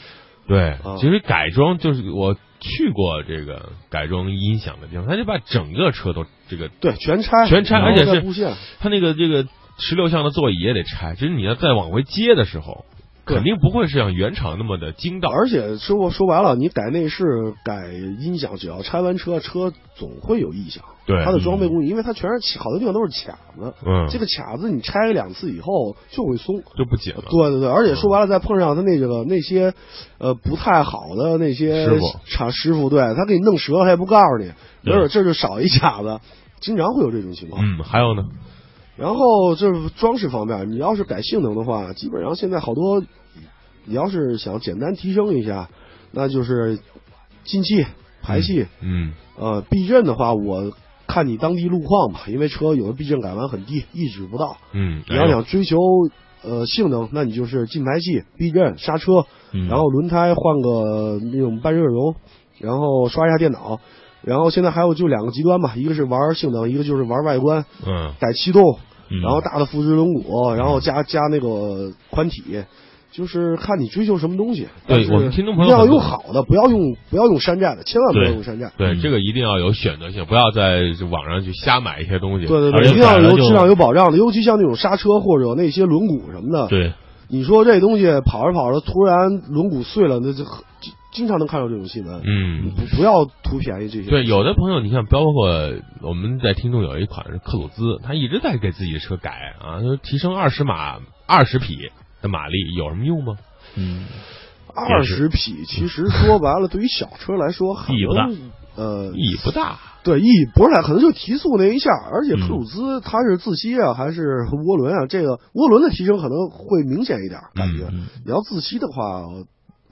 对啊，其实改装就是我去过这个改装音响的地方，他就把整个车都这个对，全拆，全拆而且是再布线。他那个这个十六项的座椅也得拆，就是你要再往回接的时候，肯定不会是像原厂那么的精到。而且说说白了，你改内饰、改音响，只要拆完车，车总会有异响。对，它的装备工艺，因为它全是好多地方都是卡子，嗯，这个卡子你拆两次以后就会松，就不紧了。对对对，而且说白了，再碰上他那个那些呃不太好的那些师傅厂师傅，对他给你弄折了，他也不告诉你，没准这就少一卡子，经常会有这种情况。嗯，还有呢。然后这是装饰方面，你要是改性能的话，基本上现在好多，你要是想简单提升一下，那就是进气、排气，嗯，呃，避震的话，我看你当地路况吧，因为车有的避震改完很低，一指不到。嗯，你要想追求呃性能，那你就是进排气、避震、刹车，然后轮胎换个那种半热熔，然后刷一下电脑。然后现在还有就两个极端吧，一个是玩性能，一个就是玩外观，嗯，改气动，嗯然后大的副值轮毂，然后加加那个宽体，就是看你追求什么东西。对我们听众朋友一定要用好的，不要用不要用山寨的，千万不要用山寨。对，嗯这个一定要有选择性，不要在网上去瞎买一些东西。对对对，一定要有质量有保障的，尤其像那种刹车或者那些轮毂什么的。对，你说这东西跑着跑着突然轮毂碎了，那就很经经常能看到这种新闻。嗯，不不要图便宜这些。对，有的朋友，你看，包括我们在听众有一款是克鲁兹，他一直在给自己的车改啊，说提升二十码、二十匹的马力，有什么用吗？嗯，二十匹，其实说白了，对于小车来说，可意义不大能呃，意义不大。对，意义不是大，可能就提速那一下，而且嗯克鲁兹它是自吸啊，还是涡轮啊？这个涡轮的提升可能会明显一点，感觉。嗯你要自吸的话，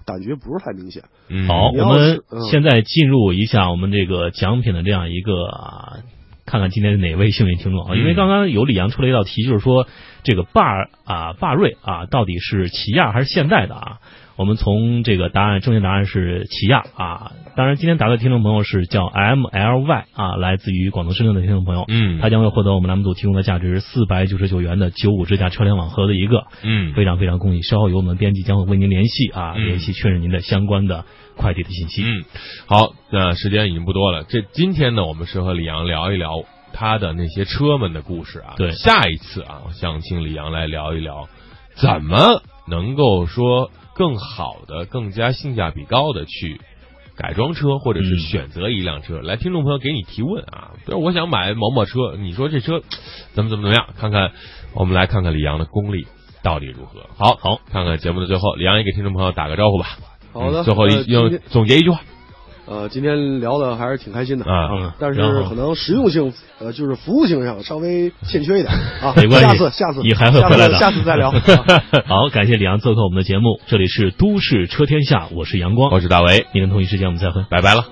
感觉不是太明显。嗯，好，我们现在进入一下我们这个奖品的这样一个啊，看看今天是哪位幸运听众啊？嗯因为刚刚有李阳出了一道题，就是说这个霸啊霸瑞啊到底是起亚还是现代的啊？我们从这个答案正确答案是起亚啊。当然，今天答对听众朋友是叫 M L Y 啊，来自于广东深圳的听众朋友，嗯，他将会获得我们栏目组提供的价值四百九十九元的九五之家车联网盒的一个。嗯，非常非常恭喜！稍后由我们编辑将会为您联系啊，嗯联系确认您的相关的快递的信息。嗯，好，那时间已经不多了。这今天呢，我们是和李阳聊一聊他的那些车们的故事啊。对下一次啊，我想请李阳来聊一聊，怎么能够说更好的、更加性价比高的去改装车，或者是嗯选择一辆车。来，听众朋友给你提问啊，比如我想买某某车，你说这车怎么怎么怎么样？看看，我们来看看李阳的功力到底如何。好好，看看节目的最后，李阳也给听众朋友打个招呼吧。好的，嗯最后一用天总结一句话。呃，今天聊的还是挺开心的啊嗯但是可能实用性呃就是服务性上稍微欠缺一点啊。没关系下次下次你还会下次回来的下次再聊。啊好，感谢李阳做客我们的节目，这里是都市车天下，我是阳光，我是大为，明天同一时间我们再会。拜拜了。